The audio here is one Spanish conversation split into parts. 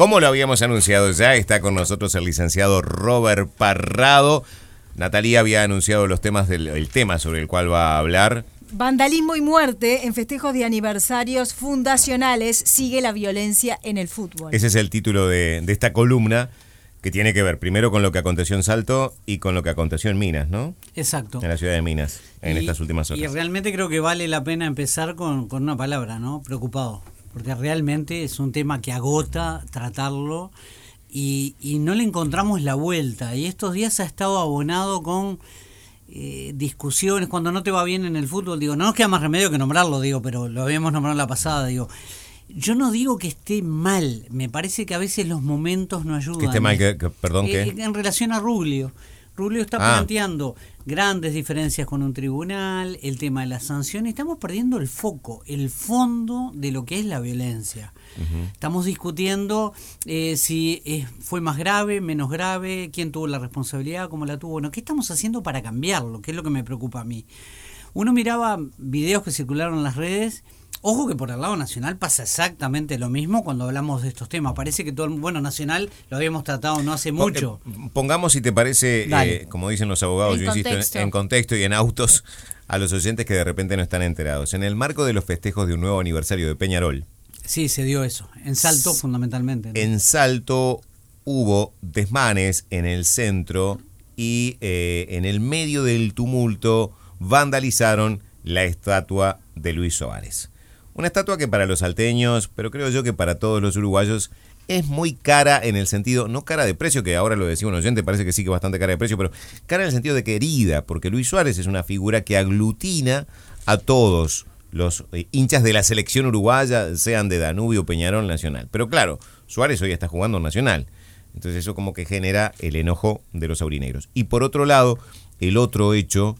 Como lo habíamos anunciado ya, está con nosotros el licenciado Robert Parrado. Natalia había anunciado los temas del el tema sobre el cual va a hablar. Vandalismo y muerte en festejos de aniversarios fundacionales sigue la violencia en el fútbol. Ese es el título de, de esta columna que tiene que ver primero con lo que aconteció en Salto y con lo que aconteció en Minas, ¿no? Exacto. En la ciudad de Minas, en Y- estas últimas horas. Y realmente creo que vale la pena empezar con, con una palabra, ¿no? Preocupado. Porque realmente es un tema que agota tratarlo y, y no le encontramos la vuelta. Y estos días ha estado abonado con eh, discusiones. Cuando no te va bien en el fútbol, digo, no nos queda más remedio que nombrarlo, digo, pero lo habíamos nombrado la pasada, digo. Yo no digo que esté mal, me parece que a veces los momentos no ayudan. Que esté mal, que- que- perdón, Eh, ¿qué? En relación a Ruglio. Ruglio está Ah. planteando grandes diferencias con un tribunal, el tema de las sanciones. Estamos perdiendo el foco, el fondo de lo que es la violencia. Estamos discutiendo eh, si eh, fue más grave, menos grave, quién tuvo la responsabilidad, cómo la tuvo. Bueno, ¿qué estamos haciendo para cambiarlo? ¿Qué es lo que me preocupa a mí? Uno miraba videos que circularon en las redes. Ojo que por el lado nacional pasa exactamente lo mismo cuando hablamos de estos temas. Parece que todo el bueno nacional lo habíamos tratado no hace mucho. Eh, Pongamos, si te parece, eh, como dicen los abogados, En yo insisto, en- contexto. en, contexto y en autos, a los oyentes que de repente no están enterados. En el marco de los festejos de un nuevo aniversario de Peñarol, Sí, se dio eso. En Salto, fundamentalmente. ¿no? en Salto hubo desmanes en el centro y eh, en el medio del tumulto vandalizaron la estatua de Luis Suárez. Una estatua que para los salteños, pero creo yo que para todos los uruguayos, es muy cara en el sentido, no cara de precio, que ahora lo decía un oyente, parece que sí que bastante cara de precio, pero cara en el sentido de querida, porque Luis Suárez es una figura que aglutina a todos los eh, hinchas de la selección uruguaya, sean de Danubio, Peñarol, Nacional. Pero claro, Suárez hoy está jugando Nacional. Entonces eso como que genera el enojo de los aurinegros. Y por otro lado, el otro hecho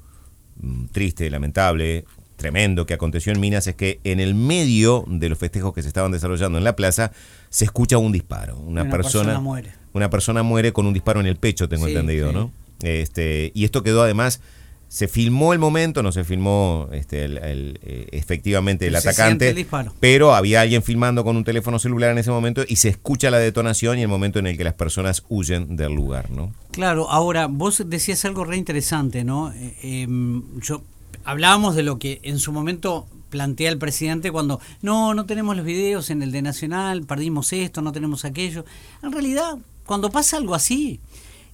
mm, triste, lamentable, tremendo que aconteció en Minas es que en el medio de los festejos que se estaban desarrollando en la plaza se escucha un disparo. Una, Una persona, persona muere. Una persona muere con un disparo en el pecho, tengo Sí, entendido, sí. ¿no? Este, y esto quedó además, se filmó el momento, no se filmó este, el- el, eh, efectivamente el se atacante, el pero había alguien filmando con un teléfono celular en ese momento y se escucha la detonación y el momento en el que las personas huyen del lugar, ¿no? Claro, ahora vos decías algo re interesante, ¿no? Eh, em, yo hablábamos de lo que en su momento plantea el presidente cuando no, no tenemos los videos en el de Nacional, perdimos esto, no tenemos aquello. En realidad, cuando pasa algo así,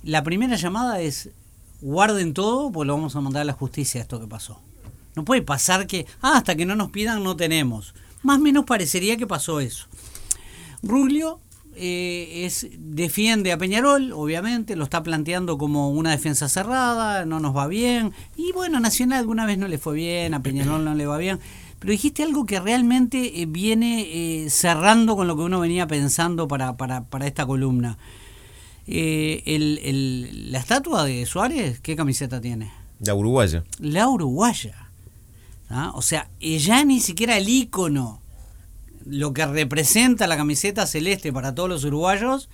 la primera llamada es guarden todo, pues lo vamos a mandar a la justicia esto que pasó. No puede pasar que, ah, hasta que no nos pidan no tenemos. Más o menos parecería que pasó eso. Ruglio eh, es, defiende a Peñarol, obviamente, lo está planteando como una defensa cerrada, no nos va bien. Y bueno, Nacional alguna vez no le fue bien, a Peñarol no le va bien. Pero dijiste algo que realmente eh, viene eh, cerrando con lo que uno venía pensando para, para, para esta columna. El, el- la estatua de Suárez, ¿qué camiseta tiene? La uruguaya. la uruguaya. ¿ah? O sea, ya ni siquiera el ícono, lo que representa la camiseta celeste para todos los uruguayos,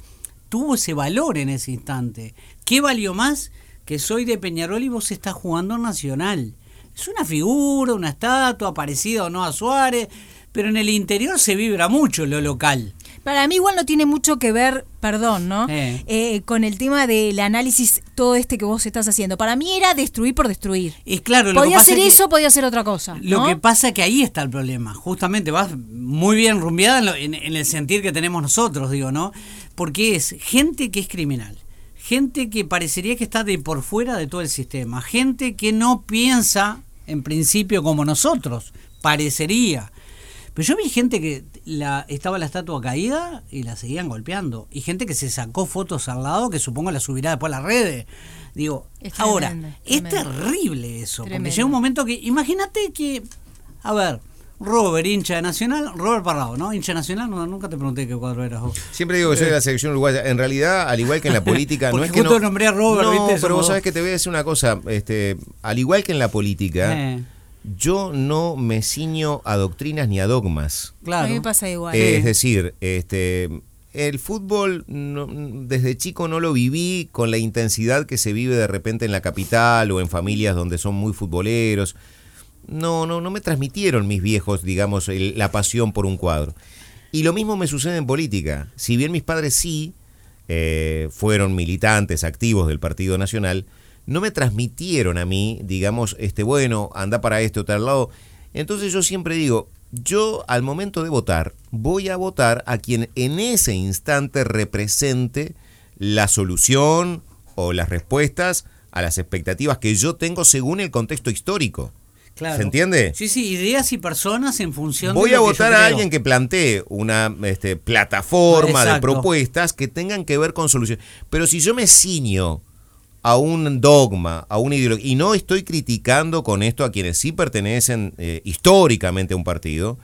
tuvo ese valor en ese instante. ¿Qué valió más? Que soy de Peñarol y vos estás jugando Nacional. Es una figura, una estatua, parecida o no a Suárez, pero en el interior se vibra mucho lo local. Para mí igual no tiene mucho que ver, perdón, ¿no? Eh. Eh, con el tema del análisis todo este que vos estás haciendo. Para mí era destruir por destruir. Es claro, lo que podía pasa ser es que- eso, podía ser otra cosa. Lo ¿no? que pasa es que ahí está el problema. Justamente vas muy bien rumbeada en, lo- en- en el sentir que tenemos nosotros, digo, ¿no? Porque es gente que es criminal, gente que parecería que está de por fuera de todo el sistema, gente que no piensa en principio como nosotros, parecería. Pero yo vi gente que la, estaba la estatua caída y la seguían golpeando. Y gente que se sacó fotos al lado que supongo la subirá después a las redes. Digo, Es ahora, tremendo, es tremendo. terrible eso. Tremendo. Porque llega un momento que, imagínate que, a ver, Robert, hincha de Nacional, Robert Parrado, ¿no? Hincha de Nacional, no, nunca te pregunté qué cuadro eras vos. Siempre digo que soy de la selección uruguaya. En realidad, al igual que en la política, no es que justo no. nombré a Robert, no, ¿viste? pero vos sabés que te voy a decir una cosa. Este, al igual que en la política, Eh, yo no me ciño a doctrinas ni a dogmas. claro. A mí me pasa igual. Eh, Es decir, este, el fútbol no- desde chico no lo viví con la intensidad que se vive de repente en la capital o en familias donde son muy futboleros. No, no, no me transmitieron mis viejos, digamos, el- la pasión por un cuadro. Y lo mismo me sucede en política. Si bien mis padres sí eh, fueron militantes activos del Partido Nacional, no me transmitieron a mí, digamos, este bueno, anda para este o tal lado. Entonces yo siempre digo, yo al momento de votar voy a votar a quien en ese instante represente la solución o las respuestas a las expectativas que yo tengo según el contexto histórico. ¿Se entiende? Sí, sí, ideas y personas en función Voy a votar a alguien que plantee una este, plataforma de propuestas que tengan que ver con soluciones. Pero si yo me ciño a un dogma, a una ideología, y no estoy criticando con esto a quienes sí pertenecen eh, históricamente a un partido,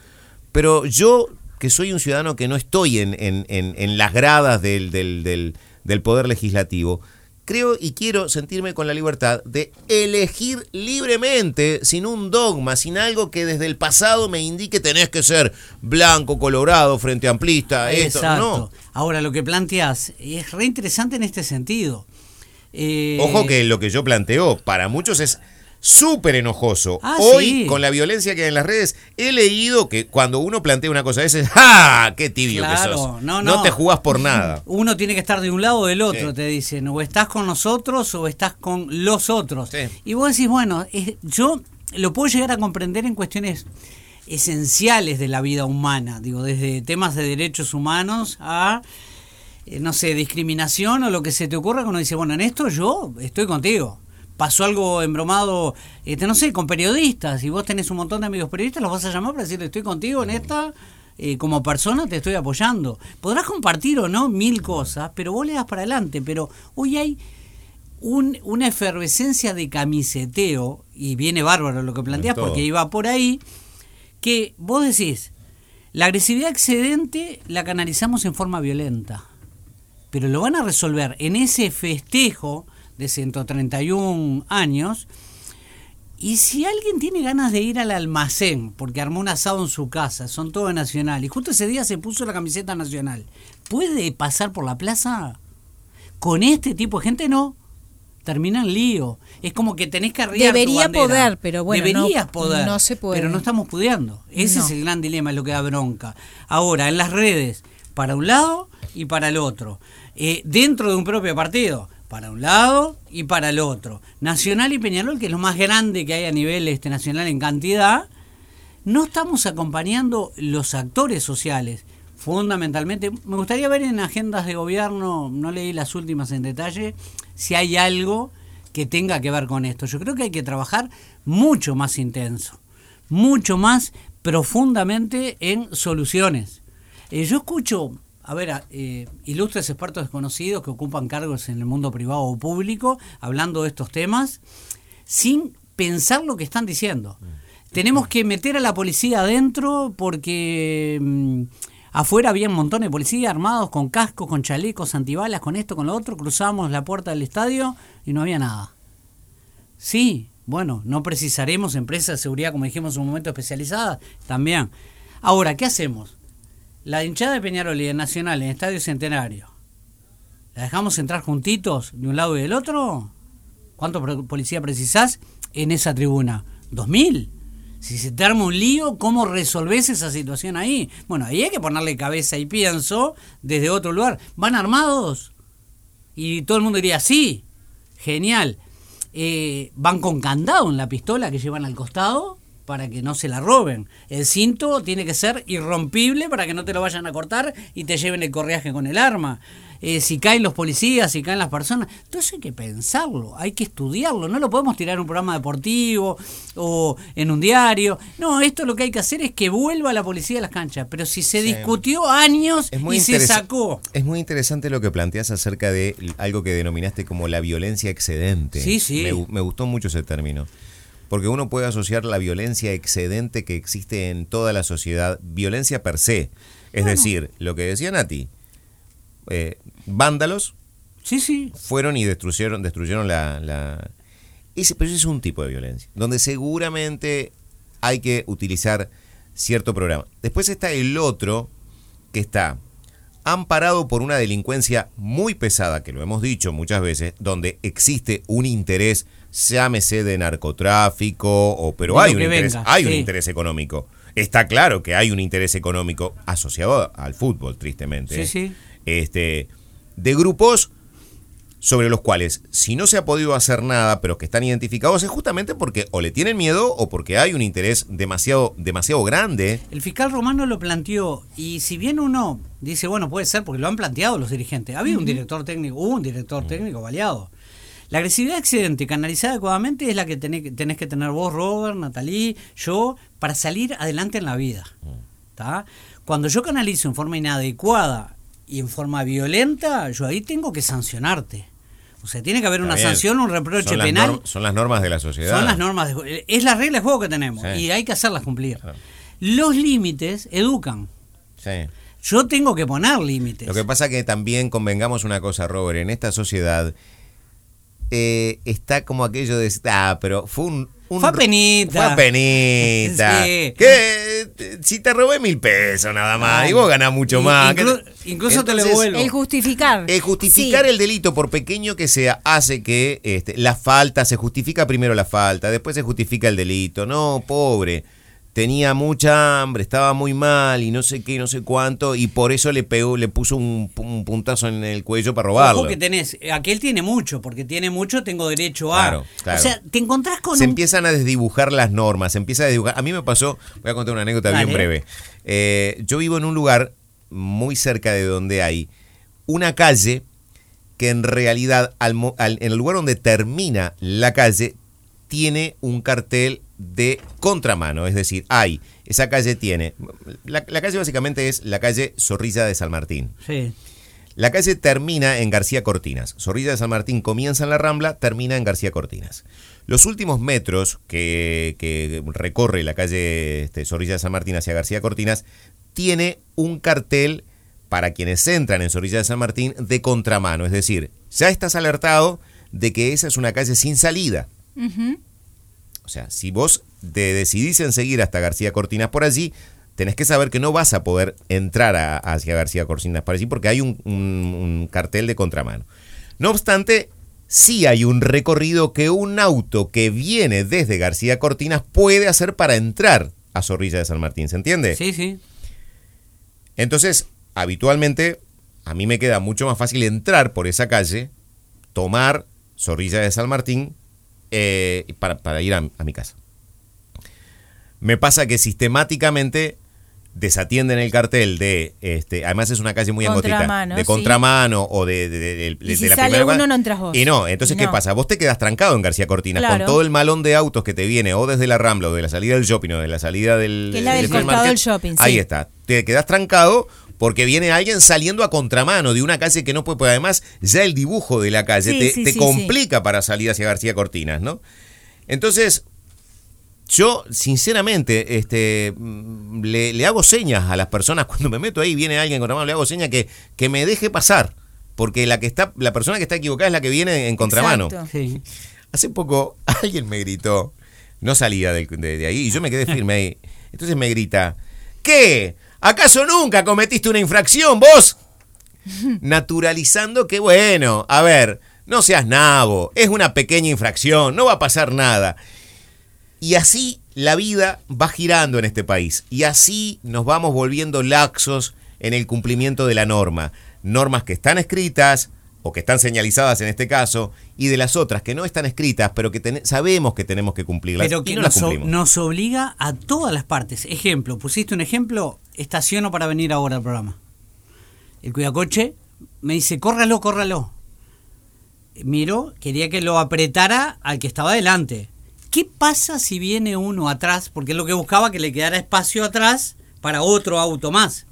pero yo que soy un ciudadano que no estoy en, en, en, las gradas del, del, del, del poder legislativo, creo y quiero sentirme con la libertad de elegir libremente, sin un dogma, sin algo que desde el pasado me indique tenés que ser blanco, colorado, frente amplista, esto, no. Ahora, lo que planteas es re interesante en este sentido. Eh, Ojo que lo que yo planteo para muchos es súper enojoso. Ah, Hoy, con la violencia que hay en las redes, he leído que cuando uno plantea una cosa de esas, ¡ah! ¡Qué tibio que sos! No, te jugás por nada. Uno tiene que estar de un lado o del otro, te dicen. O estás con nosotros o estás con los otros. Y vos decís, bueno, yo lo puedo llegar a comprender en cuestiones esenciales de la vida humana. Digo, desde temas de derechos humanos a eh, no sé, discriminación o lo que se te ocurra cuando dice, bueno, en esto yo estoy contigo pasó algo embromado, este, no sé, con periodistas, y vos tenés un montón de amigos periodistas, los vas a llamar para decirle, estoy contigo en esta, eh, como persona te estoy apoyando. Podrás compartir o no mil cosas, pero vos le das para adelante, pero hoy hay un, una efervescencia de camiseteo, y viene bárbaro lo que planteas, porque iba por ahí, que vos decís, la agresividad excedente la canalizamos en forma violenta, pero lo van a resolver en ese festejo, de 131 años. Y si alguien tiene ganas de ir al almacén, porque armó un asado en su casa, son todos nacional, y justo ese día se puso la camiseta nacional, ¿puede pasar por la plaza? Con este tipo de gente no. Termina en lío. Es como que tenés que arriar Debería poder, pero bueno. Deberías poder. No se puede. Pero no estamos pudiendo. Ese es el gran dilema, es lo que da bronca. Ahora, en las redes, para un lado y para el otro. Eh, dentro de un propio partido para un lado y para el otro. Nacional y Peñarol, que es lo más grande que hay a nivel este, nacional en cantidad, no estamos acompañando los actores sociales. Fundamentalmente, me gustaría ver en agendas de gobierno, no leí las últimas en detalle, si hay algo que tenga que ver con esto. Yo creo que hay que trabajar mucho más intenso, mucho más profundamente en soluciones. Eh, yo escucho a ver, eh, ilustres expertos desconocidos que ocupan cargos en el mundo privado o público, hablando de estos temas, sin pensar lo que están diciendo. Tenemos que meter a la policía adentro porque mm, afuera había un montón de policías armados con cascos, con chalecos, antibalas, con esto, con lo otro. Cruzamos la puerta del estadio y no había nada. Sí, bueno, no precisaremos empresas de seguridad, como dijimos en un momento, especializadas, también. Ahora, ¿qué hacemos? La hinchada de Peñarol y de Nacional en Estadio Centenario, ¿la dejamos entrar juntitos de un lado y del otro? ¿Cuánto policía precisás en esa tribuna? ¿2000? Si se te arma un lío, ¿cómo resolvés esa situación ahí? Bueno, ahí hay que ponerle cabeza y pienso desde otro lugar. ¿Van armados? Y todo el mundo diría, sí, genial. Eh, ¿Van con candado en la pistola que llevan al costado? Para que no se la roben. El cinto tiene que ser irrompible para que no te lo vayan a cortar y te lleven el correaje con el arma. Eh, si caen los policías, si caen las personas, eso hay que pensarlo, hay que estudiarlo, no lo podemos tirar en un programa deportivo o en un diario. No, esto lo que hay que hacer es que vuelva la policía a las canchas, pero si se discutió años y se sacó. Es muy interesante lo que planteas acerca de algo que denominaste como la violencia excedente. Sí, sí. me gustó mucho ese término porque uno puede asociar la violencia excedente que existe en toda la sociedad, violencia per se. Es decir, lo que decía Nati, eh, vándalos sí, sí. fueron y destruyeron, destruyeron la, la... Ese, pero ese es un tipo de violencia, donde seguramente hay que utilizar cierto programa. Después está el otro que está amparado por una delincuencia muy pesada, que lo hemos dicho muchas veces, donde existe un interés llámese de narcotráfico, o, pero hay, un interés, hay un interés económico. está claro que hay un interés económico asociado al fútbol, tristemente. Sí, ¿eh? sí. Este, de grupos sobre los cuales, si no se ha podido hacer nada, pero que están identificados, es justamente porque o le tienen miedo o porque hay un interés demasiado, demasiado grande. El fiscal romano lo planteó y si bien uno dice, bueno, puede ser porque lo han planteado los dirigentes, había un director técnico, hubo un director técnico baleado. La agresividad excedente canalizada adecuadamente es la que tenés, que- tenés que tener vos, Robert, Natalie, yo, para salir adelante en la vida. ¿tá? Cuando yo canalizo en forma inadecuada y en forma violenta, yo ahí tengo que sancionarte. O sea, tiene que haber una bien. sanción, un reproche son penal. norm- son las normas de la sociedad. Son las normas de juego. Es la regla de juego que tenemos Sí. y hay que hacerlas cumplir. Claro. Los límites educan. Sí. Yo tengo que poner límites. Lo que pasa que también convengamos una cosa, Robert, en esta sociedad eh, está como aquello de, ah, pero fue un... un- Fue penita. Fue penita. Sí. Que, si te robé mil pesos nada más Ay. y vos ganás mucho Y- más. inclu- incluso te lo devuelvo. El justificar. Eh, justificar Sí. el delito, por pequeño que sea, hace que este, la falta, se justifica primero la falta, después se justifica el delito. No, pobre. Tenía mucha hambre, estaba muy mal y no sé qué, no sé cuánto, y por eso le pegó, le puso un, un puntazo en el cuello para robarlo. Ojo que tenés, aquel tiene mucho, porque tiene mucho, tengo derecho a. Claro, claro. O sea, te encontrás con se un- empiezan a desdibujar las normas, se empieza a desdibujar. A mí me pasó, voy a contar una anécdota bien breve. Eh, yo vivo en un lugar muy cerca de donde hay una calle que en realidad al al- en el lugar donde termina la calle tiene un cartel de contramano, es decir, hay, esa calle tiene, la, la calle básicamente es la calle Zorrilla de San Martín. Sí. La calle termina en García Cortinas. Zorrilla de San Martín comienza en la Rambla, termina en García Cortinas. Los últimos metros que, que recorre la calle este, Zorrilla de San Martín hacia García Cortinas tiene un cartel para quienes entran en Zorrilla de San Martín de contramano. Es decir, ya estás alertado de que esa es una calle sin salida. O sea, si vos te decidís en seguir hasta García Cortinas por allí, tenés que saber que no vas a poder entrar a- hacia García Cortinas por allí porque hay un, un- un cartel de contramano. No obstante, sí hay un recorrido que un auto que viene desde García Cortinas puede hacer para entrar a Zorrilla de San Martín, ¿se entiende? Sí, sí. Entonces, habitualmente, a mí me queda mucho más fácil entrar por esa calle, tomar Zorrilla de San Martín eh, para, para ir a, a mi casa. Me pasa que sistemáticamente desatienden el cartel de, este, además es una calle muy Contramano, de sí. contramano o de, de- de- de- Y de si la sale primera uno, no entras vos. Y no, entonces ¿qué pasa? Vos te quedas trancado en García Cortinas Claro. con todo el malón de autos que te viene o desde la Rambla o de la salida del shopping o de la salida del... Que es la del costado del shopping, Ahí sí. está. Te quedas trancado porque viene alguien saliendo a contramano de una calle que no puede, porque además ya el dibujo de la calle Sí, te, sí, te sí, complica para salir hacia García Cortinas, ¿no? Entonces, yo sinceramente este, mm, le, le hago señas a las personas cuando me meto ahí, viene alguien con contramano, le hago señas que, que me deje pasar, porque la, que está, la persona que está equivocada es la que viene en contramano. Hace poco alguien me gritó, no salía del- de, de ahí, y yo me quedé firme ahí. Entonces me grita, ¿qué? ¿Acaso nunca cometiste una infracción vos? Naturalizando que, bueno, a ver, no seas nabo, es una pequeña infracción, no va a pasar nada. Y así la vida va girando en este país. Y así nos vamos volviendo laxos en el cumplimiento de la norma. Normas que están escritas o que están señalizadas en este caso, y de las otras que no están escritas, pero que ten- sabemos que tenemos que cumplirlas Pero y que no las nos, o- cumplimos. nos obliga a todas las partes. Ejemplo, pusiste un ejemplo, estaciono para venir ahora al programa. El cuidacoche me dice, córralo, córralo. Miro, quería que lo apretara al que estaba delante. ¿Qué pasa si viene uno atrás? Porque es lo que buscaba que le quedara espacio atrás para otro auto más.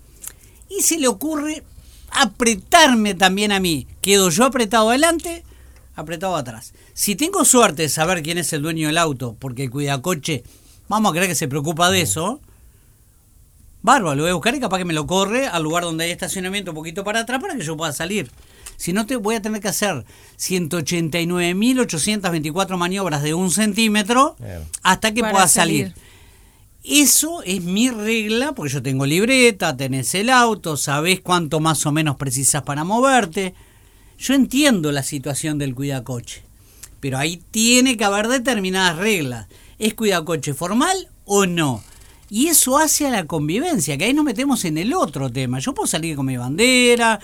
Y se le ocurre apretarme también a mí. Quedo yo apretado adelante, apretado atrás. Si tengo suerte de saber quién es el dueño del auto, porque el cuidacoche, vamos a creer que se preocupa de eso, bárbaro, lo voy a buscar y capaz que me lo corre al lugar donde hay estacionamiento un poquito para atrás para que yo pueda salir. Si no, te voy a tener que hacer 189.824 maniobras de un centímetro hasta que Para pueda salir. salir. Eso es mi regla, porque yo tengo libreta, tenés el auto, sabés cuánto más o menos precisas para moverte. Yo entiendo la situación del cuidacoche, pero ahí tiene que haber determinadas reglas. ¿Es cuidacoche formal o no? Y eso hace a la convivencia, que ahí nos metemos en el otro tema. Yo puedo salir con mi bandera,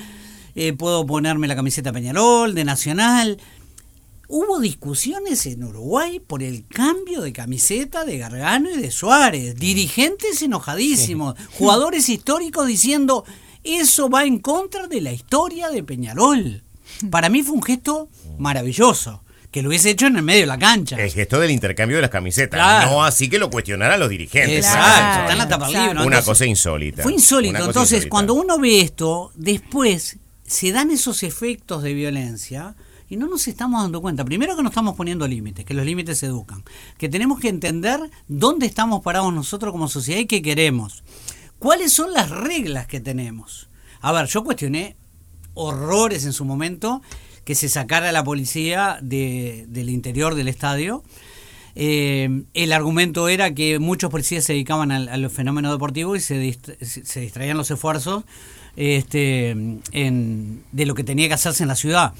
eh, puedo ponerme la camiseta Peñarol, de Nacional. Hubo discusiones en Uruguay por el cambio de camiseta de Gargano y de Suárez. Dirigentes enojadísimos, jugadores históricos diciendo eso va en contra de la historia de Peñarol. Para mí fue un gesto maravilloso que lo hubiese hecho en el medio de la cancha. El gesto del intercambio de las camisetas. Claro. No así que lo cuestionaran los dirigentes. Exacto, Claro, está en la tapa exacto. libre, ¿no? Una cosa insólita. Fue insólito. Entonces, insólita. cuando uno ve esto, después se dan esos efectos de violencia y no nos estamos dando cuenta. Primero que no estamos poniendo límites, que los límites educan. Que tenemos que entender dónde estamos parados nosotros como sociedad y qué queremos. ¿Cuáles son las reglas que tenemos? A ver, yo cuestioné horrores en su momento que se sacara la policía de- del interior del estadio. Eh, el argumento era que muchos policías se dedicaban a, los fenómenos deportivos y se, dist- se se distraían los esfuerzos este, de lo que tenía que hacerse en la ciudad.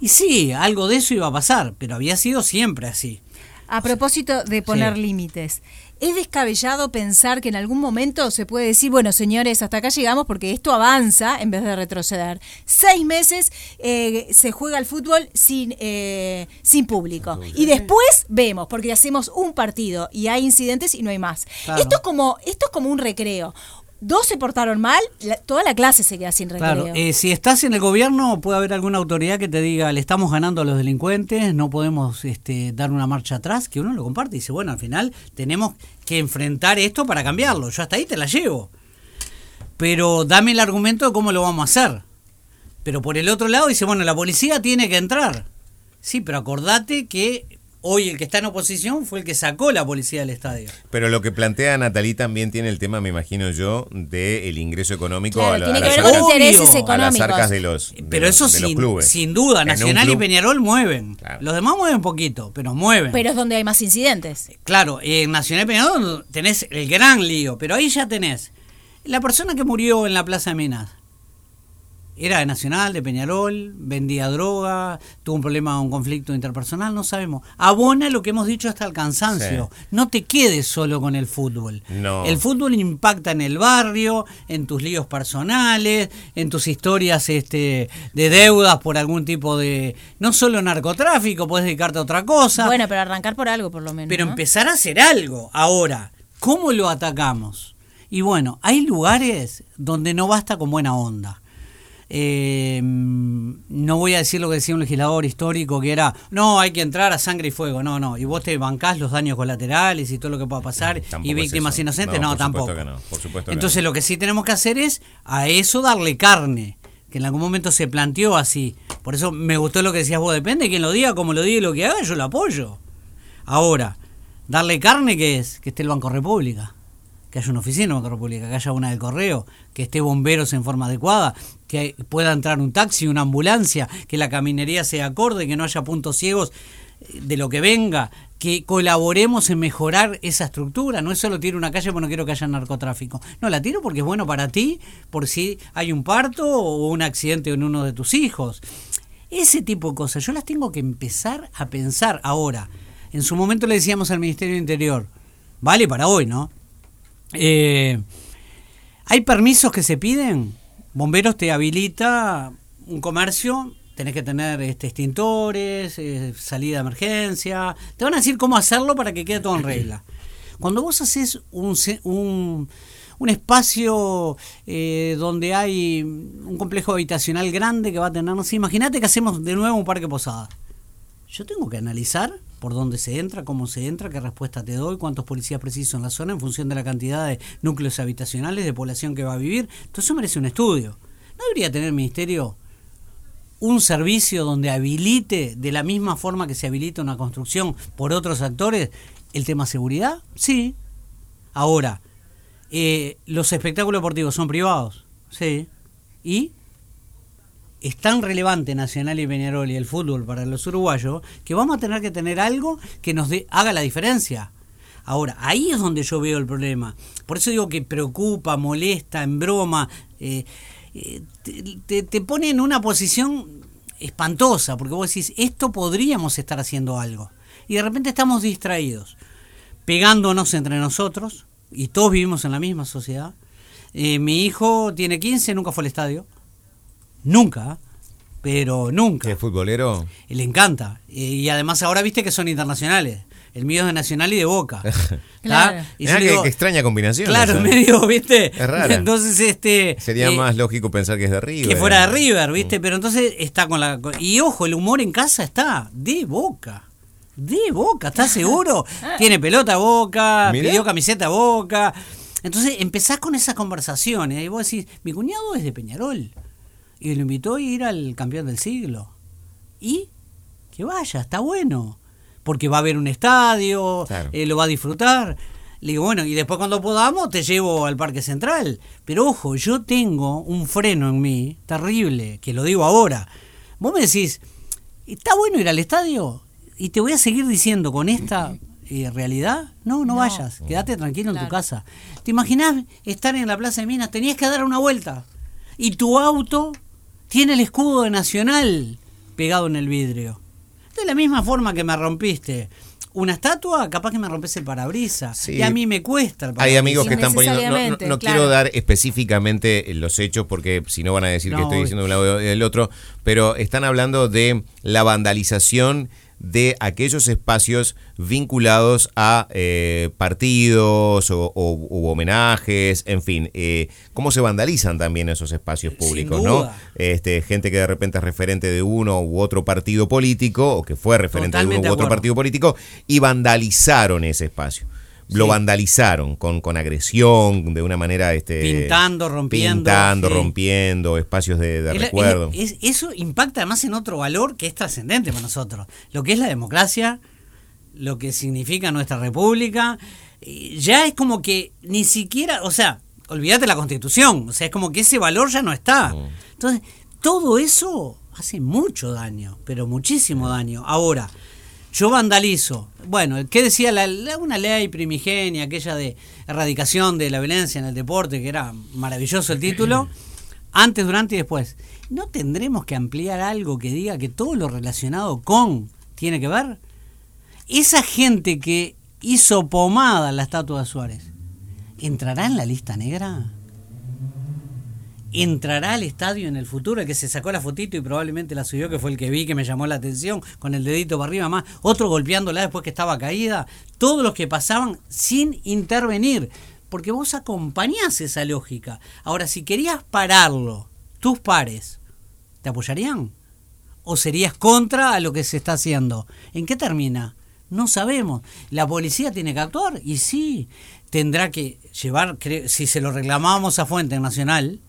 Y sí, algo de eso iba a pasar, pero había sido siempre así. A propósito de poner Sí. límites, ¿es descabellado pensar que en algún momento se puede decir, bueno, señores, hasta acá llegamos porque esto avanza en vez de retroceder? Seis meses eh, se juega el fútbol sin, eh, sin público. Y después vemos, porque hacemos un partido y hay incidentes y no hay más. Claro. Esto, es como, esto es como un recreo. Dos se portaron mal, toda la clase se queda sin recreo. Claro, eh, si estás en el gobierno puede haber alguna autoridad que te diga, le estamos ganando a los delincuentes, no podemos este, dar una marcha atrás, que uno lo comparte y dice, bueno, al final tenemos que enfrentar esto para cambiarlo, yo hasta ahí te la llevo. Pero dame el argumento de cómo lo vamos a hacer. Pero por el otro lado dice, bueno, la policía tiene que entrar. Sí, pero acordate que hoy el que está en oposición fue el que sacó la policía del estadio. Pero lo que plantea Natalí también tiene el tema, me imagino yo, del ingreso económico Claro, a, la- tiene a que las ver con arcas- intereses a las económicos. arcas de los, de Pero los- eso de los sin, clubes. sin duda, En Nacional y Peñarol mueven. Claro. Los demás mueven poquito, pero mueven. Pero es donde hay más incidentes. Claro, en Nacional y Peñarol tenés el gran lío, pero ahí ya tenés. La persona que murió en la Plaza de Minas, era de Nacional, de Peñarol, vendía droga, tuvo un problema, un conflicto interpersonal, no sabemos. Abona lo que hemos dicho hasta el cansancio. No te quedes solo con el fútbol. No. El fútbol impacta en el barrio, en tus líos personales, en tus historias este, de deudas por algún tipo de... No solo narcotráfico, puedes dedicarte a otra cosa. Bueno, pero arrancar por algo por lo menos. Pero ¿no? empezar a hacer algo. Ahora, ¿cómo lo atacamos? Y bueno, hay lugares donde no basta con buena onda. Eh, no voy a decir lo que decía un legislador histórico que era, no, hay que entrar a sangre y fuego, no, no, y vos te bancás los daños colaterales y todo lo que pueda pasar Tampoco y es víctimas eso. inocentes, No, tampoco. que no, por supuesto que Entonces no. lo que sí tenemos que hacer es a eso darle carne, que en algún momento se planteó así. Por eso me gustó lo que decías vos, depende de quién lo diga, como lo diga y lo que haga, yo lo apoyo. Ahora, darle carne, ¿qué es? Que esté el Banco República, que haya una oficina del Banco República, que haya una del correo, que esté bomberos en forma adecuada, que pueda entrar un taxi, una ambulancia, que la caminería sea acorde, que no haya puntos ciegos de lo que venga, que colaboremos en mejorar esa estructura. No es solo tiro una calle porque no quiero que haya narcotráfico. No, la tiro porque es bueno para ti, por si hay un parto o un accidente en uno de tus hijos. Ese tipo de cosas, yo las tengo que empezar a pensar ahora. En su momento le decíamos al Ministerio de Interior, vale para hoy, ¿no? Eh, hay permisos que se piden, bomberos te habilita un comercio, tenés que tener este, extintores, eh, salida de emergencia, te van a decir cómo hacerlo para que quede todo en regla. Cuando vos haces un, un, un espacio eh, donde hay un complejo habitacional grande que va a tener, no sé, imagínate que hacemos de nuevo un parque posada. Yo tengo que analizar por dónde se entra, cómo se entra, qué respuesta te doy, cuántos policías preciso en la zona en función de la cantidad de núcleos habitacionales, de población que va a vivir. Entonces eso merece un estudio. ¿No debería tener el ministerio un servicio donde habilite de la misma forma que se habilita una construcción por otros actores el tema seguridad? Sí. Ahora, eh, ¿los espectáculos deportivos son privados? Sí. ¿Y? Es tan relevante Nacional y Peñarol y el fútbol para los uruguayos que vamos a tener que tener algo que nos haga la diferencia. Ahora, ahí es donde yo veo el problema. Por eso digo que preocupa, molesta, en broma, eh, eh, te pone en una posición espantosa, porque vos decís, esto podríamos estar haciendo algo. Y de repente estamos distraídos, pegándonos entre nosotros, y todos vivimos en la misma sociedad. Eh, mi hijo tiene 15, nunca fue al estadio. Nunca, pero nunca. ¿Es futbolero? Le encanta. Y además ahora viste que son internacionales. El mío es de Nacional y de Boca. Claro. Y Mirá yo qué, digo, qué extraña combinación. Claro, esa. medio, ¿viste? Es rara. Entonces, este. Sería eh, más lógico pensar que es de River. Que fuera de River, ¿viste? Pero entonces está con la. Y ojo, el humor en casa está de boca. De boca, ¿estás seguro? Tiene pelota boca, pidió camiseta boca. Entonces empezás con esas conversaciones y vos decís, mi cuñado es de Peñarol. Y lo invitó a ir al campeón del siglo. Y que vaya, está bueno. Porque va a haber un estadio, Claro. eh, lo va a disfrutar. Le digo, bueno, y después cuando podamos te llevo al Parque Central. Pero ojo, yo tengo un freno en mí terrible, que lo digo ahora. Vos me decís, ¿está bueno ir al estadio? Y te voy a seguir diciendo con esta eh, realidad, no, no, No. vayas, quédate tranquilo en tu casa. ¿Te imaginás estar en la Plaza de Minas? Tenías que dar una vuelta. Y tu auto tiene el escudo de Nacional pegado en el vidrio. De la misma forma que me rompiste una estatua, capaz que me rompes el parabrisas. Sí. Y a mí me cuesta el Hay parabrisas. amigos que están poniendo. No, no- Innecesariamente, no claro. quiero dar específicamente los hechos porque si no van a decir que estoy diciendo de un lado y del otro, pero están hablando de la vandalización de aquellos espacios vinculados a eh, partidos o, o- u homenajes, en fin, eh, cómo se vandalizan también esos espacios públicos, ¿no? Este, gente que de repente es referente de uno u otro partido político o que fue referente Totalmente de uno u otro acuerdo. partido político y vandalizaron ese espacio. Lo Sí. vandalizaron con, con agresión, de una manera... Este, Pintando, rompiendo, Pintando, sí. rompiendo, espacios de, Es recuerdo. es- eso impacta además en otro valor que es trascendente para nosotros. Lo que es la democracia, lo que significa nuestra república. Ya es como que ni siquiera, o sea, olvídate la constitución, o sea, es como que ese valor ya no está. Entonces, todo eso hace mucho daño, pero muchísimo daño. Ahora, yo vandalizo. Bueno, ¿qué decía la, la- una ley primigenia, aquella de erradicación de la violencia en el deporte, que era maravilloso el título? Antes, durante y después. ¿No tendremos que ampliar algo que diga que todo lo relacionado con tiene que ver? Esa gente que hizo pomada la estatua de Suárez, ¿entrará en la lista negra? Entrará al estadio en el futuro, el que se sacó la fotito y probablemente la subió, que fue el que vi que me llamó la atención, con el dedito para arriba más, otro golpeándola después que estaba caída, todos los que pasaban sin intervenir, porque vos acompañás esa lógica. Ahora, si querías pararlo, tus pares, ¿te apoyarían? ¿O serías contra a lo que se está haciendo? ¿En qué termina? No sabemos. ¿La policía tiene que actuar? Y sí, tendrá que llevar, si se lo reclamábamos a Fuente Nacional,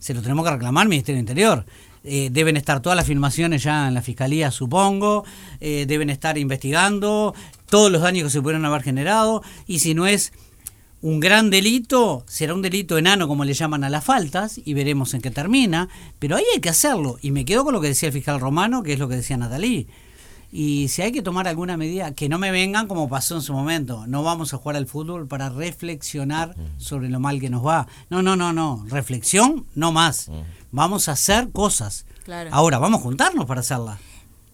se lo tenemos que reclamar al Ministerio del Interior. Eh, deben estar todas las filmaciones ya en la Fiscalía, supongo, eh, deben estar investigando todos los daños que se pudieron haber generado, y si no es un gran delito, será un delito enano como le llaman a las faltas, y veremos en qué termina, pero ahí hay que hacerlo, y me quedo con lo que decía el fiscal romano, que es lo que decía Natalí. Y si hay que tomar alguna medida, que no me vengan como pasó en su momento. No vamos a jugar al fútbol para reflexionar sobre lo mal que nos va. No, no, no, no. Reflexión, no más. Vamos a hacer cosas. Claro. Ahora, vamos a juntarnos para hacerlas.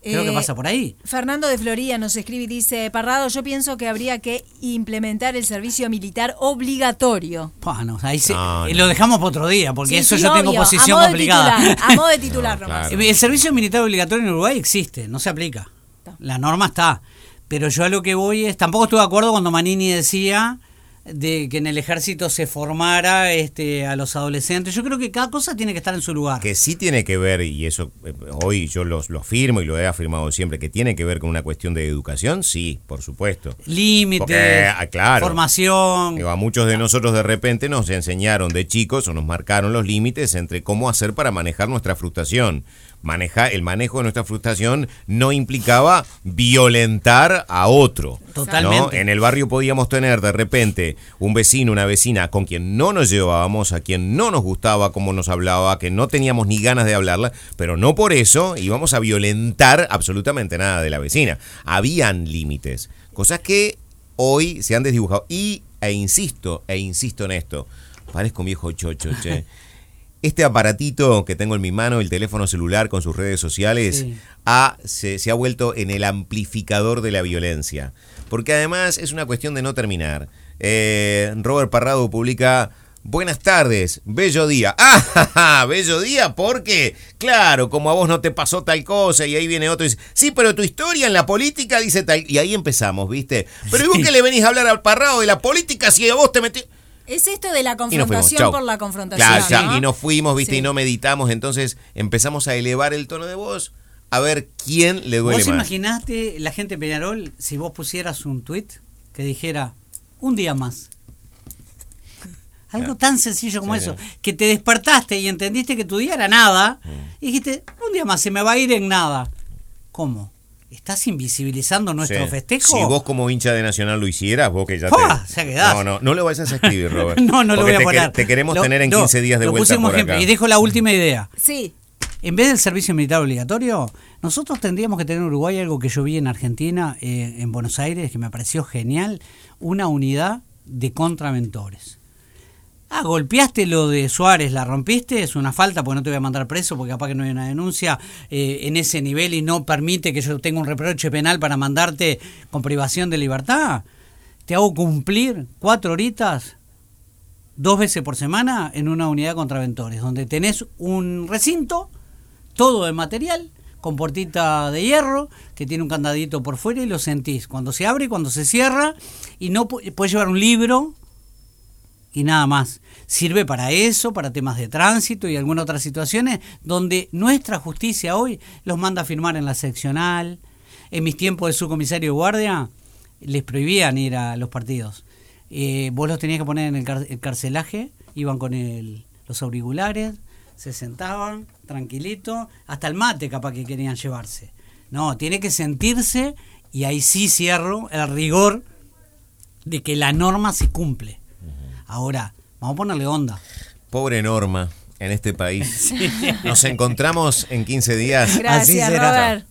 Creo que Eh, pasa por ahí. Fernando de Floría nos escribe y dice, Parrado, yo pienso que habría que implementar el servicio militar obligatorio. Pua, no, ahí se- No, eh, no. lo dejamos para otro día, porque Sí, eso sí, yo tengo obvio, posición a modo de complicada. titular, a modo de titular No, nomás. claro. El servicio militar obligatorio en Uruguay existe, no se aplica. La norma está. Pero yo a lo que voy es, tampoco estuve de acuerdo cuando Manini decía de que en el ejército se formara este, a los adolescentes. Yo creo que cada cosa tiene que estar en su lugar. Que sí tiene que ver, y eso eh, hoy yo los- lo afirmo y lo he afirmado siempre, que tiene que ver con una cuestión de educación, sí, por supuesto. Límites, ah, claro. formación. Digo, a muchos de nosotros de repente nos enseñaron de chicos o nos marcaron los límites entre cómo hacer para manejar nuestra frustración. Maneja, el manejo de nuestra frustración no implicaba violentar a otro. Totalmente. ¿no? En el barrio podíamos tener de repente un vecino, una vecina con quien no nos llevábamos, a quien no nos gustaba cómo nos hablaba, que no teníamos ni ganas de hablarla, pero no por eso íbamos a violentar absolutamente nada de la vecina. Habían límites, cosas que hoy se han desdibujado. Y, e insisto, e insisto en esto, parezco un viejo chocho, che. este aparatito que tengo en mi mano, el teléfono celular con sus redes sociales, Sí. ha- se, se ha vuelto en el amplificador de la violencia. Porque además es una cuestión de no terminar. Eh, Robert Parrado publica... Buenas tardes, bello día. ¡Ah! ja, ja, bello día, porque, claro, como a vos no te pasó tal cosa, y ahí viene otro y dice, sí, pero tu historia en la política dice tal. Y ahí empezamos, ¿viste? Pero ¿y vos Sí. qué le venís a hablar al Parrado de la política si a vos te metí. Es esto de la confrontación por la confrontación. Claro, ya, ¿no? y nos fuimos, viste, Sí. y no meditamos. Entonces empezamos a elevar el tono de voz a ver quién le duele ¿Vos más. imaginaste la gente de Peñarol si vos pusieras un tweet que dijera un día más? Algo tan sencillo como Sí. eso, que te despertaste y entendiste que tu día era nada, y dijiste, un día más se me va a ir en nada. ¿Cómo? ¿Estás invisibilizando nuestro Sí. festejo? Si vos como hincha de Nacional lo hicieras, vos que ya ¡Fua! te... Ya quedás. No, no, no lo vayas a escribir, Robert. no, no lo voy a te, poner. quer- te queremos Lo- tener en no, 15 días de lo vuelta pusimos por ejemplo. acá. Y dejo la última idea. Sí. En vez del servicio militar obligatorio, nosotros tendríamos que tener en Uruguay algo que yo vi en Argentina, eh, en Buenos Aires, que me pareció genial, una unidad de contraventores. Ah, golpeaste lo de Suárez, la rompiste, es una falta porque no te voy a mandar preso porque capaz que no hay una denuncia eh, en ese nivel y no permite que yo tenga un reproche penal para mandarte con privación de libertad. Te hago cumplir cuatro horitas dos veces por semana en una unidad de contraventores, donde tenés un recinto, todo de material, con puertita de hierro, que tiene un candadito por fuera y lo sentís cuando se abre y cuando se cierra, y no pu- puedes llevar un libro y nada más. Sirve para eso, para temas de tránsito y algunas otras situaciones donde nuestra justicia hoy los manda a firmar en la seccional. En mis tiempos de subcomisario de guardia les prohibían ir a los partidos. Eh, vos los tenías que poner en el, car- el carcelaje, iban con el- los auriculares, se sentaban tranquilito, hasta el mate capaz que querían llevarse. No, tiene que sentirse y ahí sí cierro el rigor de que la norma se cumple. Ahora, vamos a ponerle onda. Pobre Norma en este país. Nos encontramos en 15 días. Gracias, será. Robert.